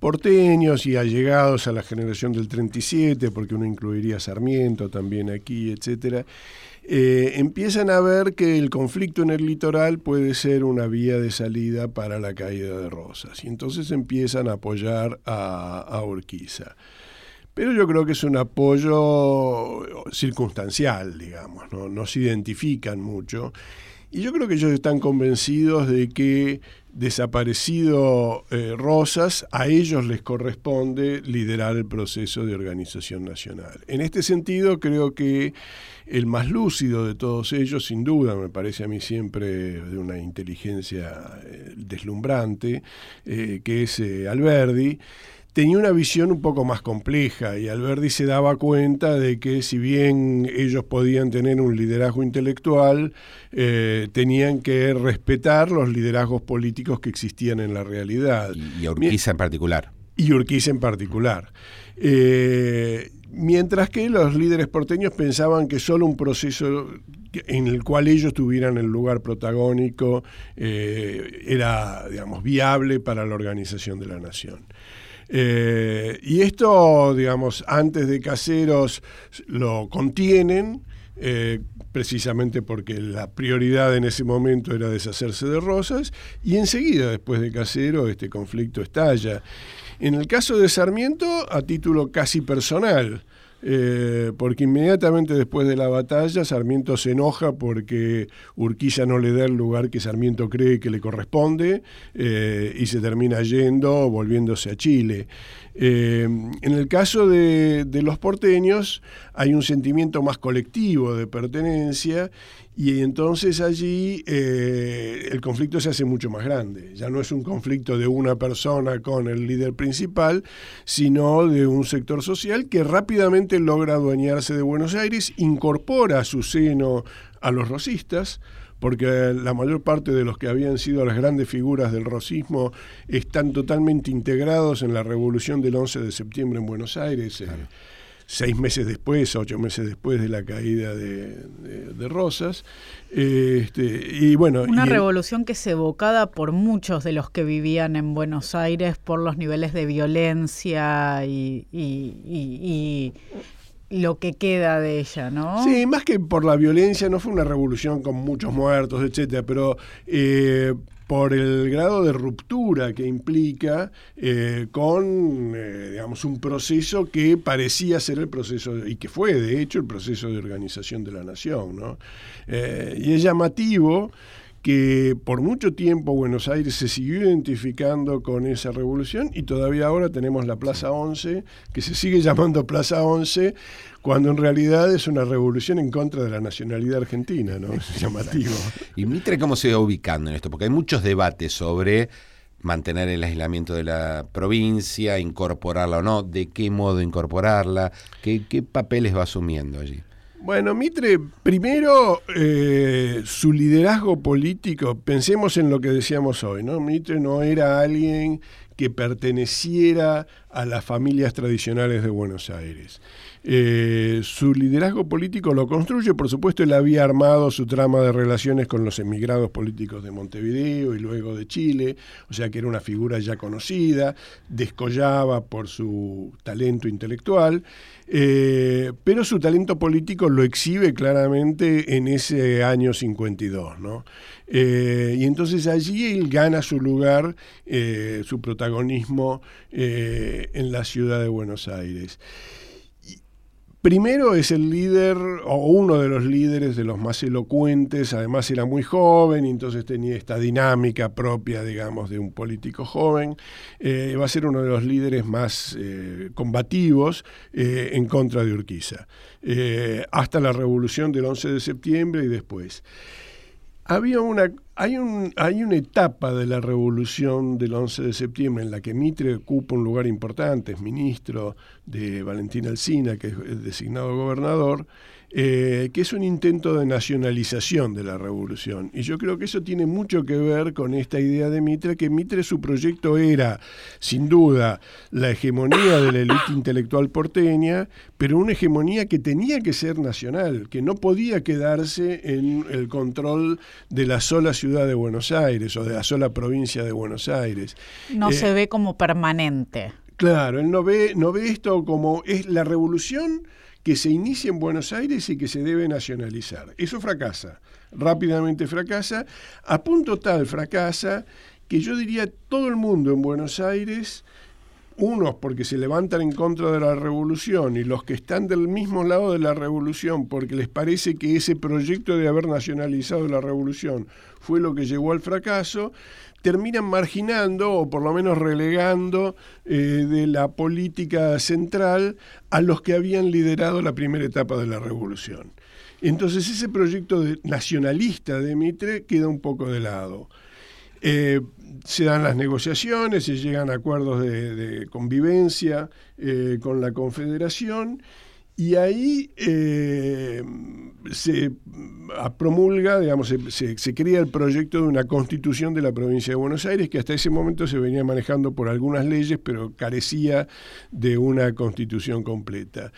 porteños y allegados a la generación del 37, porque uno incluiría Sarmiento también aquí, etcétera, eh, empiezan a ver que el conflicto en el litoral puede ser una vía de salida para la caída de Rosas. Y entonces empiezan a apoyar a, Urquiza. Pero yo creo que es un apoyo circunstancial, digamos, ¿no? no se identifican mucho. Y yo creo que ellos están convencidos de que desaparecido eh, Rosas, a ellos les corresponde liderar el proceso de organización nacional. En este sentido, creo que el más lúcido de todos ellos, sin duda, me parece a mí siempre de una inteligencia eh, deslumbrante, eh, que es Alberdi, tenía una visión un poco más compleja y Alberdi se daba cuenta de que si bien ellos podían tener un liderazgo intelectual, eh, tenían que respetar los liderazgos políticos que existían en la realidad. Y, Urquiza en particular. Y Urquiza en particular. Eh, mientras que los líderes porteños pensaban que solo un proceso en el cual ellos tuvieran el lugar protagónico eh, era, digamos, viable para la organización de la nación. Eh, y esto, digamos, antes de Caseros lo contienen, eh, precisamente porque la prioridad en ese momento era deshacerse de Rosas, y enseguida, después de Casero, este conflicto estalla. En el caso de Sarmiento, a título casi personal, eh, porque inmediatamente después de la batalla Sarmiento se enoja porque Urquiza no le da el lugar que Sarmiento cree que le corresponde eh, y se termina yendo, volviéndose a Chile. Eh, en el caso de, los porteños hay un sentimiento más colectivo de pertenencia y entonces allí eh, el conflicto se hace mucho más grande. Ya no es un conflicto de una persona con el líder principal, sino de un sector social que rápidamente logra adueñarse de Buenos Aires, incorpora a su seno a los rosistas, porque la mayor parte de los que habían sido las grandes figuras del rosismo están totalmente integrados en la revolución del 11 de septiembre en Buenos Aires. Eh, seis meses después, ocho meses después de la caída de, Rosas. Este, y bueno, Una revolución que es evocada por muchos de los que vivían en Buenos Aires por los niveles de violencia y, y lo que queda de ella, ¿no? Sí, más que por la violencia, no fue una revolución con muchos muertos, etcétera, pero eh, por el grado de ruptura que implica eh, con, eh, digamos, un proceso que parecía ser el proceso, y que fue, de hecho, el proceso de organización de la nación, ¿no? y es llamativo que por mucho tiempo Buenos Aires se siguió identificando con esa revolución y todavía ahora tenemos la Plaza 11, que se sigue *laughs* llamando Plaza 11, cuando en realidad es una revolución en contra de la nacionalidad argentina, ¿no? Es llamativo. ¿Y Mitre cómo se va ubicando en esto? Porque hay muchos debates sobre mantener el aislamiento de la provincia, incorporarla o no, de qué modo incorporarla, qué, qué papeles va asumiendo allí. Bueno, Mitre, primero eh, su liderazgo político, pensemos en lo que decíamos hoy, ¿no? Mitre no era alguien que perteneciera a las familias tradicionales de Buenos Aires. Eh, su liderazgo político lo construye, por supuesto, él había armado su trama de relaciones con los emigrados políticos de Montevideo y luego de Chile, o sea que era una figura ya conocida, descollaba por su talento intelectual, eh, pero su talento político lo exhibe claramente en ese año 52, ¿no? Eh, y entonces allí él gana su lugar, su protagonismo en la ciudad de Buenos Aires. Primero es el líder, o uno de los líderes de los más elocuentes, además era muy joven entonces tenía esta dinámica propia, digamos, de un político joven. Eh, va a ser uno de los líderes más eh, combativos eh, en contra de Urquiza, hasta la revolución del 11 de septiembre y después. Había una, hay, un, hay una etapa de la revolución del 11 de septiembre en la que Mitre ocupa un lugar importante, es ministro de Valentín Alsina, que es designado gobernador, eh, que es un intento de nacionalización de la revolución. Y yo creo que eso tiene mucho que ver con esta idea de Mitre, que Mitre su proyecto era, sin duda, la hegemonía de la élite intelectual porteña, pero una hegemonía que tenía que ser nacional, que no podía quedarse en el control de la sola ciudad de Buenos Aires o de la sola provincia de Buenos Aires. No se eh, ve como permanente. Claro, él no ve, no ve esto como es la revolución que se inicia en Buenos Aires y que se debe nacionalizar. Eso fracasa, rápidamente fracasa, a punto tal fracasa que yo diría todo el mundo en Buenos Aires, unos porque se levantan en contra de la revolución y los que están del mismo lado de la revolución porque les parece que ese proyecto de haber nacionalizado la revolución fue lo que llevó al fracaso, terminan marginando o por lo menos relegando eh, de la política central a los que habían liderado la primera etapa de la revolución. Entonces ese proyecto nacionalista de Mitre queda un poco de lado. Eh, se dan las negociaciones, se llegan a acuerdos de, convivencia eh, con la Confederación y ahí eh, se promulga, digamos, se, se, crea el proyecto de una constitución de la provincia de Buenos Aires que hasta ese momento se venía manejando por algunas leyes, pero carecía de una constitución completa.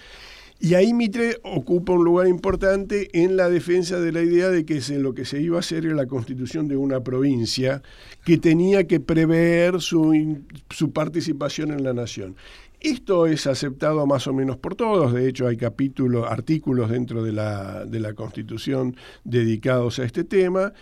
Y ahí Mitre ocupa un lugar importante en la defensa de la idea de que lo que se iba a hacer era la constitución de una provincia que tenía que prever su participación en la nación. Esto es aceptado más o menos por todos, de hecho hay capítulos, artículos dentro de la, de la Constitución dedicados a este tema,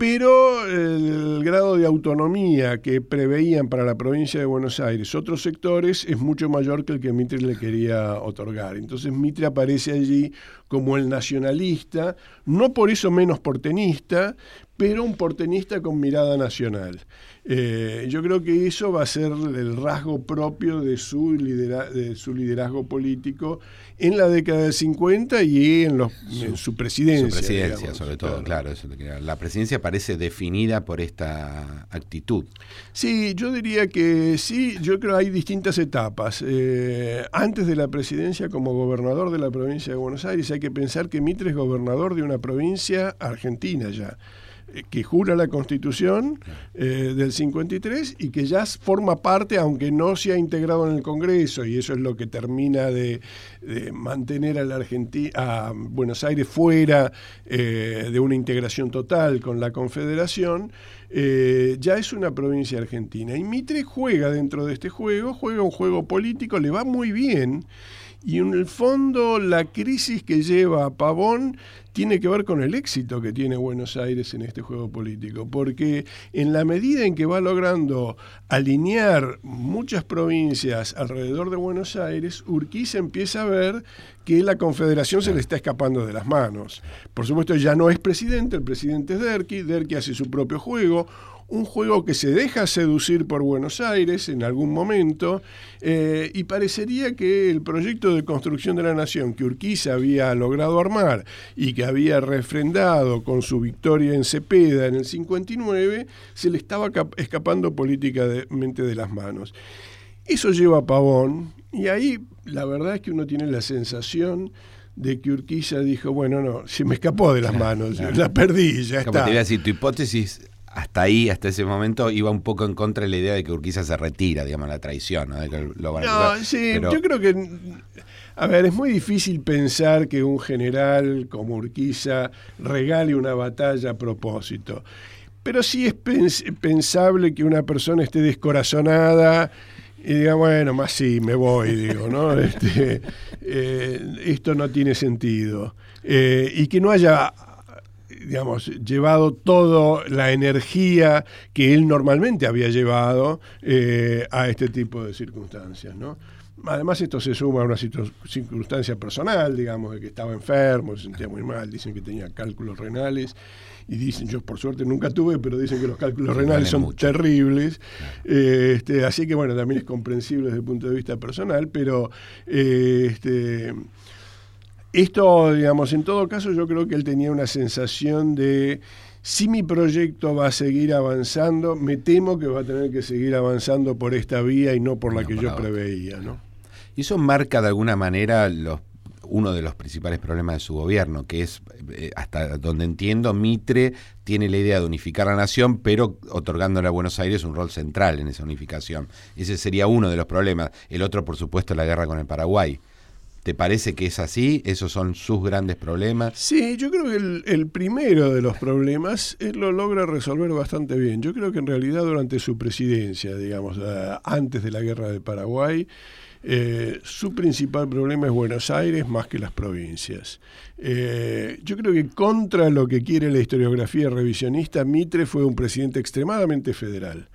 pero el grado de autonomía que preveían para la provincia de Buenos Aires otros sectores es mucho mayor que el que Mitre le quería otorgar. Entonces Mitre aparece allí como el nacionalista, no por eso menos portenista, pero un portenista con mirada nacional. Eh, yo creo que eso va a ser el rasgo propio de su, de su liderazgo político en la década del 50 y en, los, su, presidencia. Su presidencia, sobre todo, claro. la presidencia parece definida por esta actitud. Sí, yo diría que sí, yo creo que hay distintas etapas. Eh, antes de la presidencia como gobernador de la provincia de Buenos Aires hay que pensar que Mitre es gobernador de una provincia argentina ya. eh, que jura la Constitución eh, del 53 y que ya forma parte, aunque no se ha integrado en el Congreso, y eso es lo que termina de, mantener a, la Argentina, a Buenos Aires fuera de una integración total con la Confederación, ya es una provincia argentina. Y Mitre juega dentro de este juego, juega un juego político, le va muy bien. Y en el fondo la crisis que lleva a Pavón tiene que ver con el éxito que tiene Buenos Aires en este juego político, porque en la medida en que va logrando alinear muchas provincias alrededor de Buenos Aires, Urquiza empieza a ver que la confederación se le está escapando de las manos. Por supuesto ya no es presidente, el presidente es Derqui, Derqui hace su propio juego, un juego que se deja seducir por Buenos Aires en algún momento eh, y parecería que el proyecto de construcción de la nación que Urquiza había logrado armar y que había refrendado con su victoria en Cepeda en el 59 se le estaba escapando políticamente de las manos. Eso lleva a Pavón y ahí la verdad es que uno tiene la sensación de que Urquiza dijo, bueno, no, se me escapó de las manos, la perdí, ya Como está. te decir, tu hipótesis hasta ahí, hasta ese momento, iba un poco en contra de la idea de que Urquiza se retira, digamos, la traición, ¿no? no, sí, yo creo que, a ver, es muy difícil pensar que un general como Urquiza regale una batalla a propósito. Pero sí es pensable que una persona esté descorazonada y diga, bueno, más sí, me voy, digo, ¿no? *laughs* Este, eh, esto no tiene sentido. Eh, y que no haya digamos, llevado toda la energía que él normalmente había llevado eh, a este tipo de circunstancias, ¿no? Además esto se suma a una circunstancia personal, digamos, de que estaba enfermo, se sentía muy mal, dicen que tenía cálculos renales y dicen, yo por suerte nunca tuve, pero dicen que los cálculos renales son terribles, eh, este, así que bueno, también es comprensible desde el punto de vista personal, pero eh, este, esto, digamos, en todo caso yo creo que él tenía una sensación de si mi proyecto va a seguir avanzando, me temo que va a tener que seguir avanzando por esta vía y no por la que yo preveía, ¿no? Y eso marca de alguna manera los, uno de los principales problemas de su gobierno, que es, eh, hasta donde entiendo, Mitre tiene la idea de unificar la nación, pero otorgándole a Buenos Aires un rol central en esa unificación. Ese sería uno de los problemas. El otro, por supuesto, la guerra con el Paraguay. ¿Te parece que es así? ¿Esos son sus grandes problemas? Sí, yo creo que el, primero de los problemas él lo logra resolver bastante bien. Yo creo que en realidad durante su presidencia, digamos, eh, antes de la guerra de Paraguay, eh, su principal problema es Buenos Aires más que las provincias. Eh, yo creo que contra lo que quiere la historiografía revisionista, Mitre fue un presidente extremadamente federal.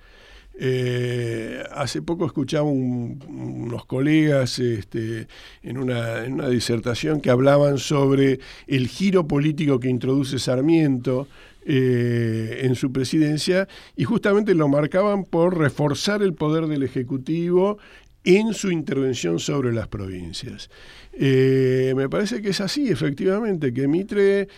Eh, hace poco escuchaba unos colegas este, en, una, en, una, disertación que hablaban sobre el giro político que introduce Sarmiento eh, en su presidencia y justamente lo marcaban por reforzar el poder del Ejecutivo en su intervención sobre las provincias. Eh, me parece que es así, efectivamente, que Mitre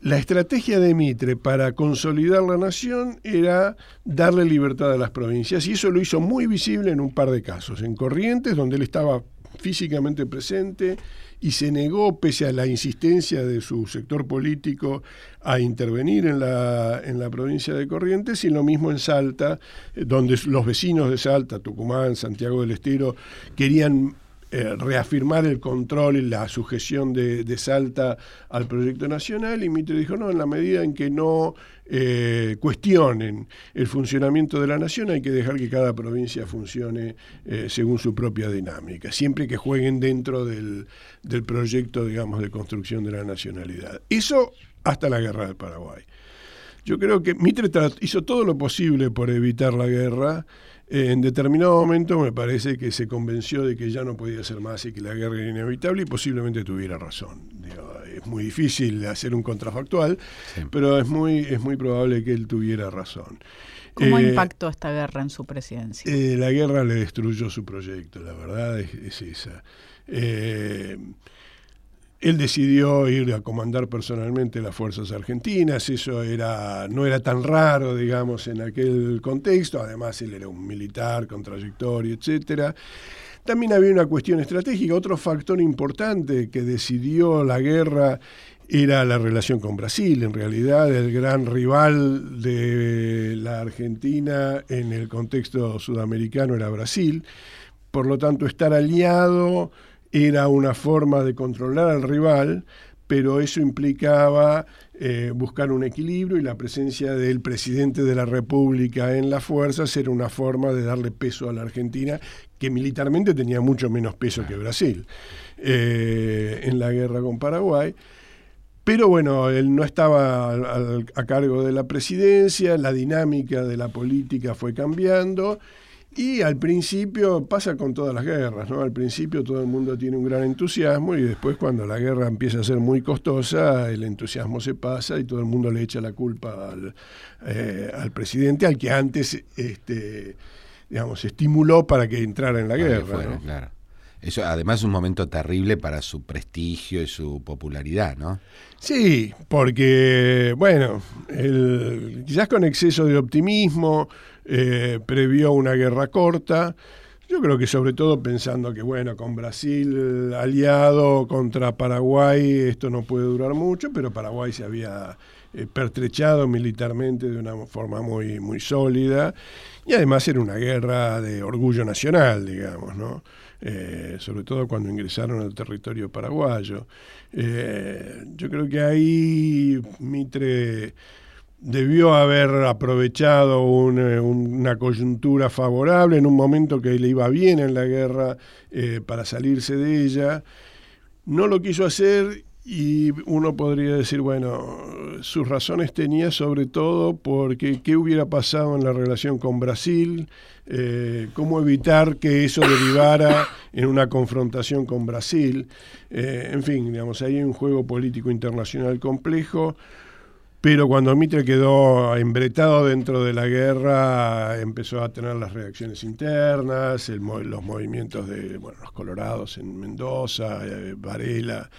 la estrategia de Mitre para consolidar la nación era darle libertad a las provincias y eso lo hizo muy visible en un par de casos. En Corrientes, donde él estaba físicamente presente y se negó, pese a la insistencia de su sector político, a intervenir en la, en la provincia de Corrientes, y lo mismo en Salta, donde los vecinos de Salta, Tucumán, Santiago del Estero, querían eh, reafirmar el control y la sujeción de, Salta al proyecto nacional y Mitre dijo, no, en la medida en que no eh, cuestionen el funcionamiento de la nación hay que dejar que cada provincia funcione eh, según su propia dinámica, siempre que jueguen dentro del, del proyecto, digamos, de construcción de la nacionalidad. Eso hasta la guerra del Paraguay. Yo creo que Mitre hizo todo lo posible por evitar la guerra, en determinado momento me parece que se convenció de que ya no podía ser más y que la guerra era inevitable y posiblemente tuviera razón. es muy difícil hacer un contrafactual, pero es muy, es muy probable que él tuviera razón. ¿Cómo eh, impactó esta guerra en su presidencia? Eh, la guerra le destruyó su proyecto, la verdad es, es esa. Eh, él decidió ir a comandar personalmente las fuerzas argentinas, eso era, no era tan raro, digamos, en aquel contexto, además él era un militar con trayectoria, etcétera. También había una cuestión estratégica, otro factor importante que decidió la guerra era la relación con Brasil, en realidad el gran rival de la Argentina en el contexto sudamericano era Brasil, por lo tanto estar aliado era una forma de controlar al rival, pero eso implicaba eh, buscar un equilibrio y la presencia del presidente de la República en las fuerzas era una forma de darle peso a la Argentina, que militarmente tenía mucho menos peso que Brasil eh, en la guerra con Paraguay. Pero bueno, él no estaba a cargo de la presidencia, la dinámica de la política fue cambiando y al principio pasa con todas las guerras, ¿no? Al principio todo el mundo tiene un gran entusiasmo y después cuando la guerra empieza a ser muy costosa, el entusiasmo se pasa y todo el mundo le echa la culpa al, eh, presidente, al que antes este, digamos, estimuló para que entrara en la guerra. Claro. Eso además es un momento terrible para su prestigio y su popularidad, ¿no? Sí, porque, bueno, quizás con exceso de optimismo, eh, previó una guerra corta. Yo creo que sobre todo pensando que, bueno, con Brasil aliado contra Paraguay esto no puede durar mucho, pero Paraguay se había eh, pertrechado militarmente de una forma muy, muy sólida y además era una guerra de orgullo nacional, digamos, ¿no? Eh, sobre todo cuando ingresaron al territorio paraguayo. Yo creo que ahí Mitre debió haber aprovechado eh, una coyuntura favorable en un momento que le iba bien en la guerra para salirse de ella. No lo quiso hacer y uno podría decir, bueno, sus razones tenía sobre todo porque qué hubiera pasado en la relación con Brasil, eh, cómo evitar que eso derivara en una confrontación con Brasil. Eh, en fin, digamos, hay un juego político internacional complejo. Pero cuando Mitre quedó embretado dentro de la guerra, empezó a tener las reacciones internas, los movimientos de bueno, los colorados en Mendoza, eh, Varela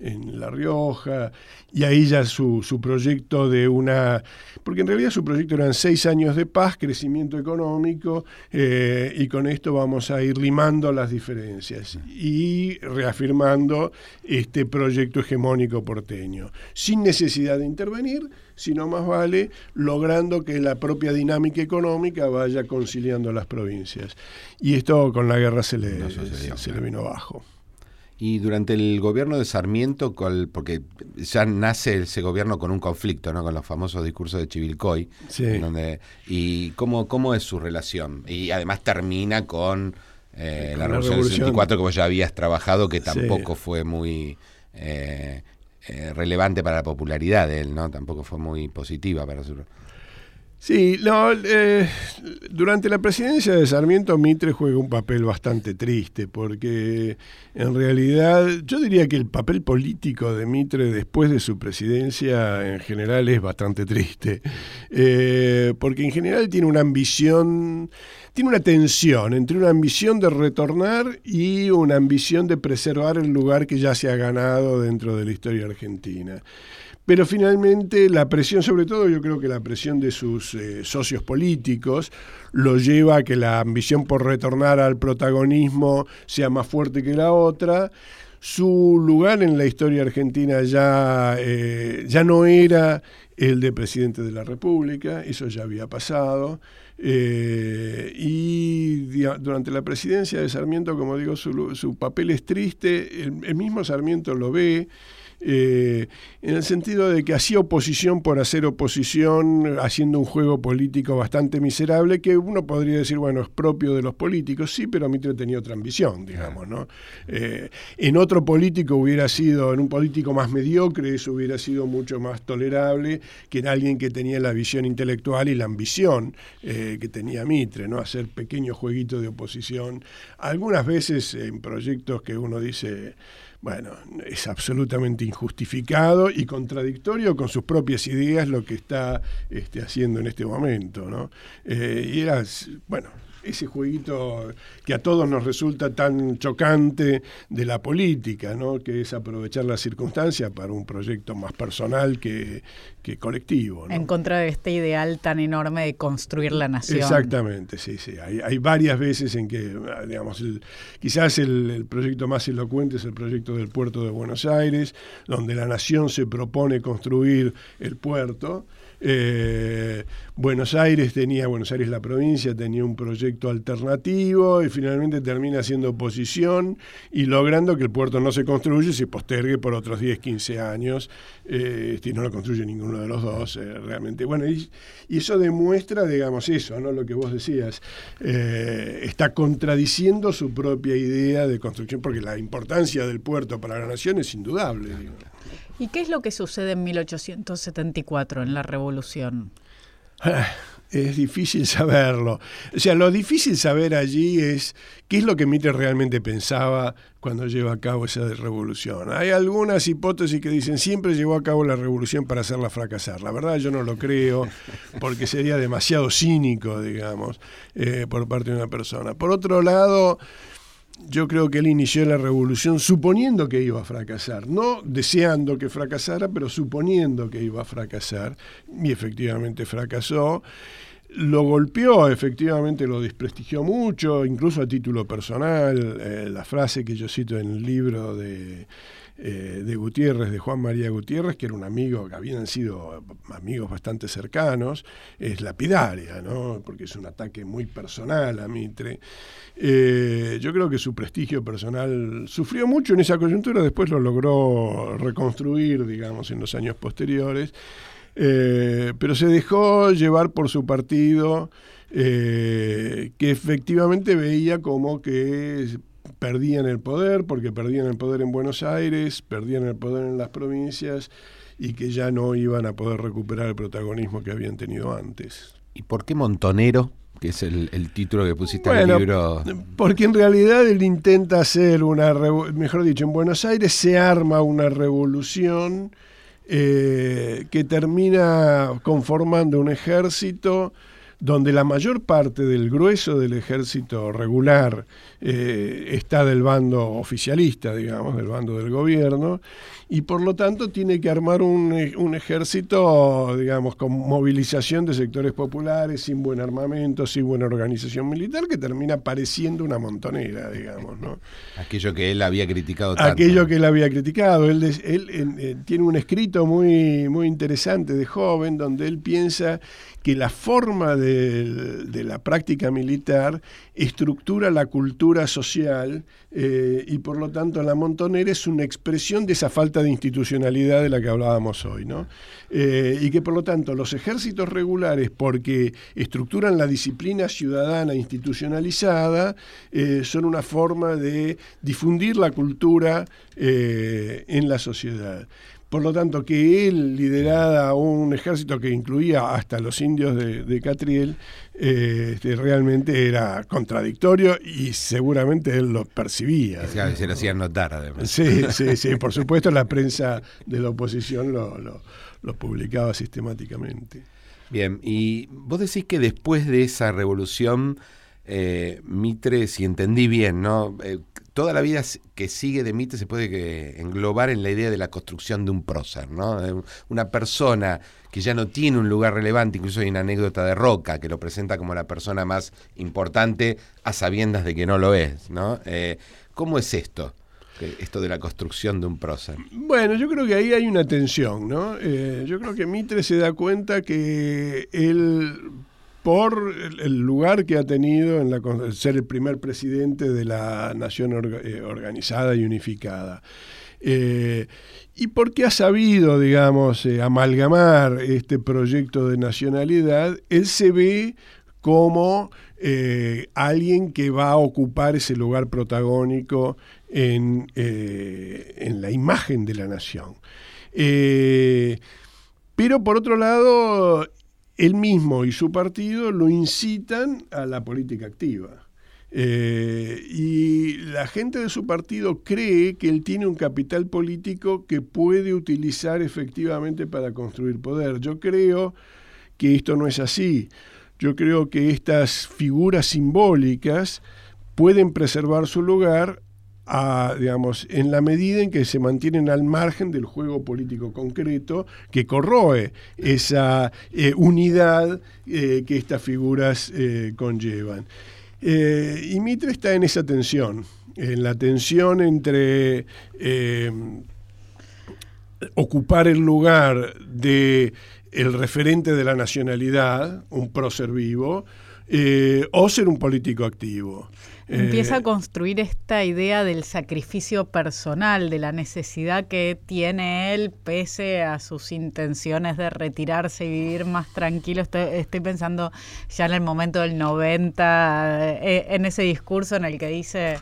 en La Rioja, y ahí ya su, su, proyecto de una, porque en realidad su proyecto eran seis años de paz, crecimiento económico, eh, y con esto vamos a ir limando las diferencias y reafirmando este proyecto hegemónico porteño, sin necesidad de intervenir, sino más vale logrando que la propia dinámica económica vaya conciliando las provincias. Y esto con la guerra se le, se le vino abajo. Y durante el gobierno de Sarmiento, porque ya nace ese gobierno con un conflicto, ¿no? Con los famosos discursos de Chivilcoy. Donde, ¿Y cómo, cómo es su relación? Y además termina con, eh, la, Revolución del 64, que vos ya habías trabajado, que tampoco fue muy eh, eh, relevante para la popularidad de él, ¿no? Tampoco fue muy positiva para su... Sí, no, eh, durante la presidencia de Sarmiento Mitre juega un papel bastante triste porque en realidad yo diría que el papel político de Mitre después de su presidencia en general es bastante triste eh, porque en general tiene una ambición, tiene una tensión entre una ambición de retornar y una ambición de preservar el lugar que ya se ha ganado dentro de la historia argentina. Pero finalmente la presión, sobre todo yo creo que la presión de sus eh, socios políticos, lo lleva a que la ambición por retornar al protagonismo sea más fuerte que la otra. Su lugar en la historia argentina ya, eh, ya no era el de presidente de la República, eso ya había pasado. Eh, y durante la presidencia de Sarmiento, como digo, su, papel es triste, el mismo Sarmiento lo ve. Eh, en el sentido de que hacía oposición por hacer oposición, haciendo un juego político bastante miserable, que uno podría decir, bueno, es propio de los políticos, sí, pero Mitre tenía otra ambición, digamos, ¿no? Eh, en otro político hubiera sido, en un político más mediocre, eso hubiera sido mucho más tolerable que en alguien que tenía la visión intelectual y la ambición eh, que tenía Mitre, ¿no? Hacer pequeños jueguitos de oposición, algunas veces en proyectos que uno dice bueno, es absolutamente injustificado y contradictorio con sus propias ideas lo que está este, haciendo en este momento, ¿no? Eh, y era, bueno, ese jueguito que a todos nos resulta tan chocante de la política, ¿no? que es aprovechar la circunstancia para un proyecto más personal que, colectivo. En contra de este ideal tan enorme de construir la nación. Exactamente, sí, sí. Hay, varias veces en que, digamos, quizás el, el proyecto más elocuente es el proyecto del puerto de Buenos Aires, donde la nación se propone construir el puerto eh, Buenos Aires tenía, Buenos Aires la provincia tenía un proyecto alternativo y finalmente termina siendo oposición y logrando que el puerto no se construya y se postergue por otros 10, 15 años. Eh, y no lo construye ninguno de los dos, eh, realmente. Bueno, y, eso demuestra, digamos, eso, ¿no? Lo que vos decías. está contradiciendo su propia idea de construcción, porque la importancia del puerto para la nación es indudable. ¿Y qué es lo que sucede en 1874 en la revolución? Es difícil saberlo. O sea, lo difícil saber allí es qué es lo que Mitre realmente pensaba cuando lleva a cabo esa revolución. Hay algunas hipótesis que dicen siempre llevó a cabo la revolución para hacerla fracasar. La verdad yo no lo creo porque sería demasiado cínico, digamos, eh, por parte de una persona. Por otro lado, yo creo que él inició la revolución suponiendo que iba a fracasar, no deseando que fracasara, pero suponiendo que iba a fracasar, y efectivamente fracasó. Lo golpeó, efectivamente lo desprestigió mucho, incluso a título personal. Eh, la frase que yo cito en el libro de eh, de Gutiérrez, de Juan María Gutiérrez, que era un amigo, que habían sido amigos bastante cercanos, es lapidaria, ¿no? porque es un ataque muy personal a Mitre. Eh, yo creo que su prestigio personal sufrió mucho en esa coyuntura, después lo logró reconstruir, digamos, en los años posteriores, eh, pero se dejó llevar por su partido. que efectivamente veía como que perdían el poder, porque perdían el poder en Buenos Aires, perdían el poder en las provincias y que ya no iban a poder recuperar el protagonismo que habían tenido antes. ¿Y por qué Montonero? que es el, título que pusiste en el libro. Porque en realidad él intenta hacer una, mejor dicho, en Buenos Aires se arma una revolución eh, que termina conformando un ejército donde la mayor parte del grueso del ejército regular eh, está del bando oficialista, digamos, del bando del gobierno, y por lo tanto tiene que armar un, un, ejército, digamos, con movilización de sectores populares, sin buen armamento, sin buena organización militar, que termina pareciendo una montonera, digamos, ¿no? Aquello que él había criticado tanto. Aquello que él había criticado. Él, él, eh, tiene un escrito muy, muy interesante de joven, donde él piensa que la forma de, de la práctica militar estructura la cultura social eh, y por lo tanto la montonera es una expresión de esa falta de institucionalidad de la que hablábamos hoy, ¿no? Eh, y que por lo tanto los ejércitos regulares, porque estructuran la disciplina ciudadana institucionalizada, eh, son una forma de difundir la cultura en la sociedad. Por lo tanto, que él liderara un ejército que incluía hasta los indios de, Catriel, eh, este, realmente era contradictorio y seguramente él lo percibía. Se lo hacían notar, además. Sí, sí, sí. Por supuesto, la prensa de la oposición lo, lo, publicaba sistemáticamente. Bien, y vos decís que después de esa revolución, eh, Mitre, si entendí bien, ¿no? Eh, toda la vida que sigue de Mitre se puede englobar en la idea de la construcción de un prócer, ¿no? Una persona que ya no tiene un lugar relevante, incluso hay una anécdota de Roca que lo presenta como la persona más importante a sabiendas de que no lo es, ¿no? Eh, ¿Cómo es esto? esto de la construcción de un prócer? Bueno, yo creo que ahí hay una tensión, ¿no? Eh, yo creo que Mitre se da cuenta que él por el lugar que ha tenido en ser el primer presidente de la nación eh, organizada y unificada. Eh, y porque ha sabido, digamos, eh, amalgamar este proyecto de nacionalidad, él se ve como alguien que va a ocupar ese lugar protagónico en, en la imagen de la nación. pero por otro lado, él mismo y su partido lo incitan a la política activa. Eh, y la gente de su partido cree que él tiene un capital político que puede utilizar efectivamente para construir poder. Yo creo que esto no es así. yo creo que estas figuras simbólicas pueden preservar su lugar digamos, en la medida en que se mantienen al margen del juego político concreto que corroe esa eh, unidad eh, que estas figuras eh, conllevan. y Mitre está en esa tensión, en la tensión entre ocupar el lugar de el referente de la nacionalidad, un prócer vivo, o ser un político activo. Empieza a eh, construir esta idea del sacrificio personal, de la necesidad que tiene él, pese a sus intenciones de retirarse y vivir más tranquilo. Estoy, pensando ya en el momento del 90, eh, en ese discurso en el que dice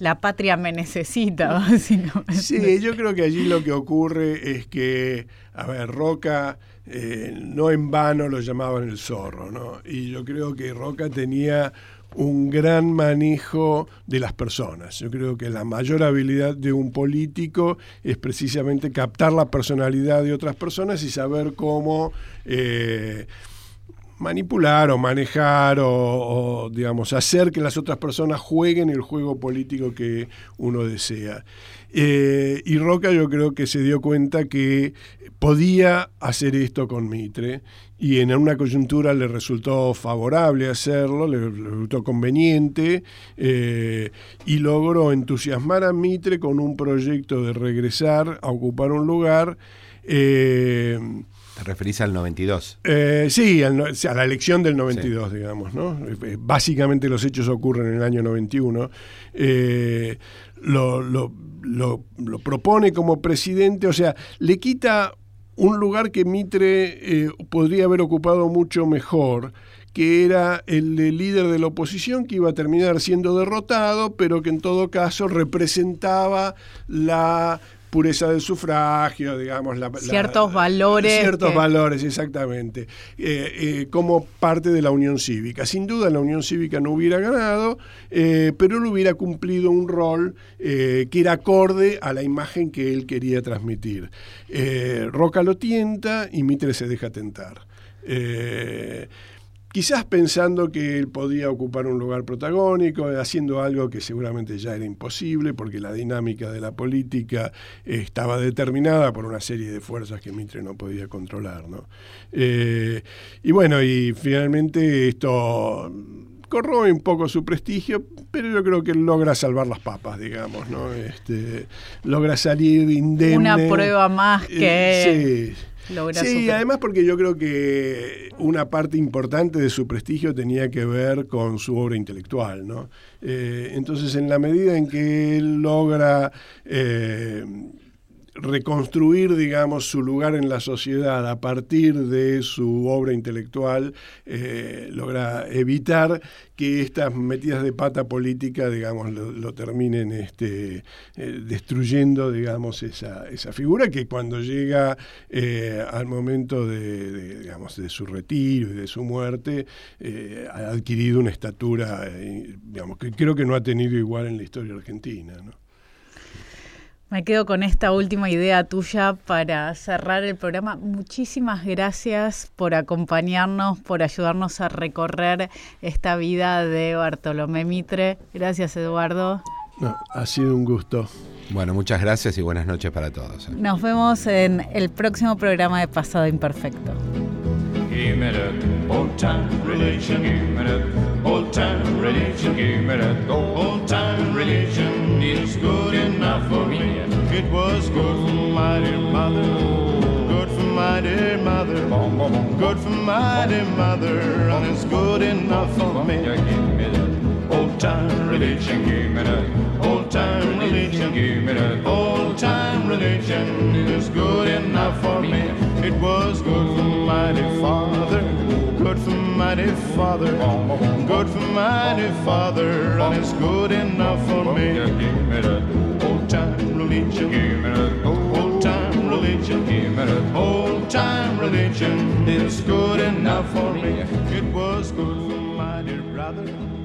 la patria me necesita, *laughs* básicamente. Sí, yo creo que allí lo que ocurre es que, a ver, Roca, eh, no en vano lo llamaban el zorro, ¿no? Y yo creo que Roca tenía un gran manejo de las personas. Yo creo que la mayor habilidad de un político es precisamente captar la personalidad de otras personas y saber cómo eh, manipular o manejar o, digamos, hacer que las otras personas jueguen el juego político que uno desea. Eh, y Roca yo creo que se dio cuenta que podía hacer esto con Mitre y en una coyuntura le resultó favorable hacerlo, le, resultó conveniente eh, y logró entusiasmar a Mitre con un proyecto de regresar a ocupar un lugar. Eh, ¿Te referís al 92? Eh, sí, a la elección del 92, digamos. ¿no? Básicamente los hechos ocurren en el año 91. lo, lo, lo propone como presidente, o sea, le quita un lugar que Mitre eh, podría haber ocupado mucho mejor, que era el líder de la oposición que iba a terminar siendo derrotado, pero que en todo caso representaba la pureza del sufragio, digamos. La, ciertos valores. Ciertos valores, exactamente. Eh, eh, como parte de la Unión Cívica. Sin duda la Unión Cívica no hubiera ganado, eh, pero él hubiera cumplido un rol que era acorde a la imagen que él quería transmitir. Roca lo tienta y Mitre se deja tentar quizás pensando que él podía ocupar un lugar protagónico, haciendo algo que seguramente ya era imposible, porque la dinámica de la política estaba determinada por una serie de fuerzas que Mitre no podía controlar. ¿no? Eh, y bueno, y finalmente esto corroe un poco su prestigio, pero yo creo que logra salvar las papas, digamos, ¿no? Este, logra salir indemne. Una prueba más que... Eh, sí sí, además porque yo creo que una parte importante de su prestigio tenía que ver con su obra intelectual, ¿no? Eh, entonces, en la medida en que él logra eh, reconstruir, digamos, su lugar en la sociedad a partir de su obra intelectual, eh, logra evitar que estas metidas de pata política, digamos, lo, terminen este, eh, destruyendo, digamos, esa, esa, figura que cuando llega eh, al momento de, digamos, de su retiro y de su muerte, ha adquirido una estatura, digamos, que creo que no ha tenido igual en la historia argentina. Me quedo con esta última idea tuya para cerrar el programa. Muchísimas gracias por acompañarnos, por ayudarnos a recorrer esta vida de Bartolomé Mitre. Gracias, Eduardo. ha sido un gusto. Bueno, muchas gracias y buenas noches para todos. Nos vemos en el próximo programa de Pasado Imperfecto. Old time religion, give me that old time religion. It's good enough for me. It was good for my dear mother, good for my dear mother, good for my dear mother, and it's good enough for me. Give me that old time religion, give me that old time religion, give me that old time religion. It's good enough for me. It was good for my dear father good for mighty Father, good for mighty Father, and it's good enough for me. Give me that old time religion, give me that old time religion, give me that old time religion. It's good enough for me. It was good for my dear brother.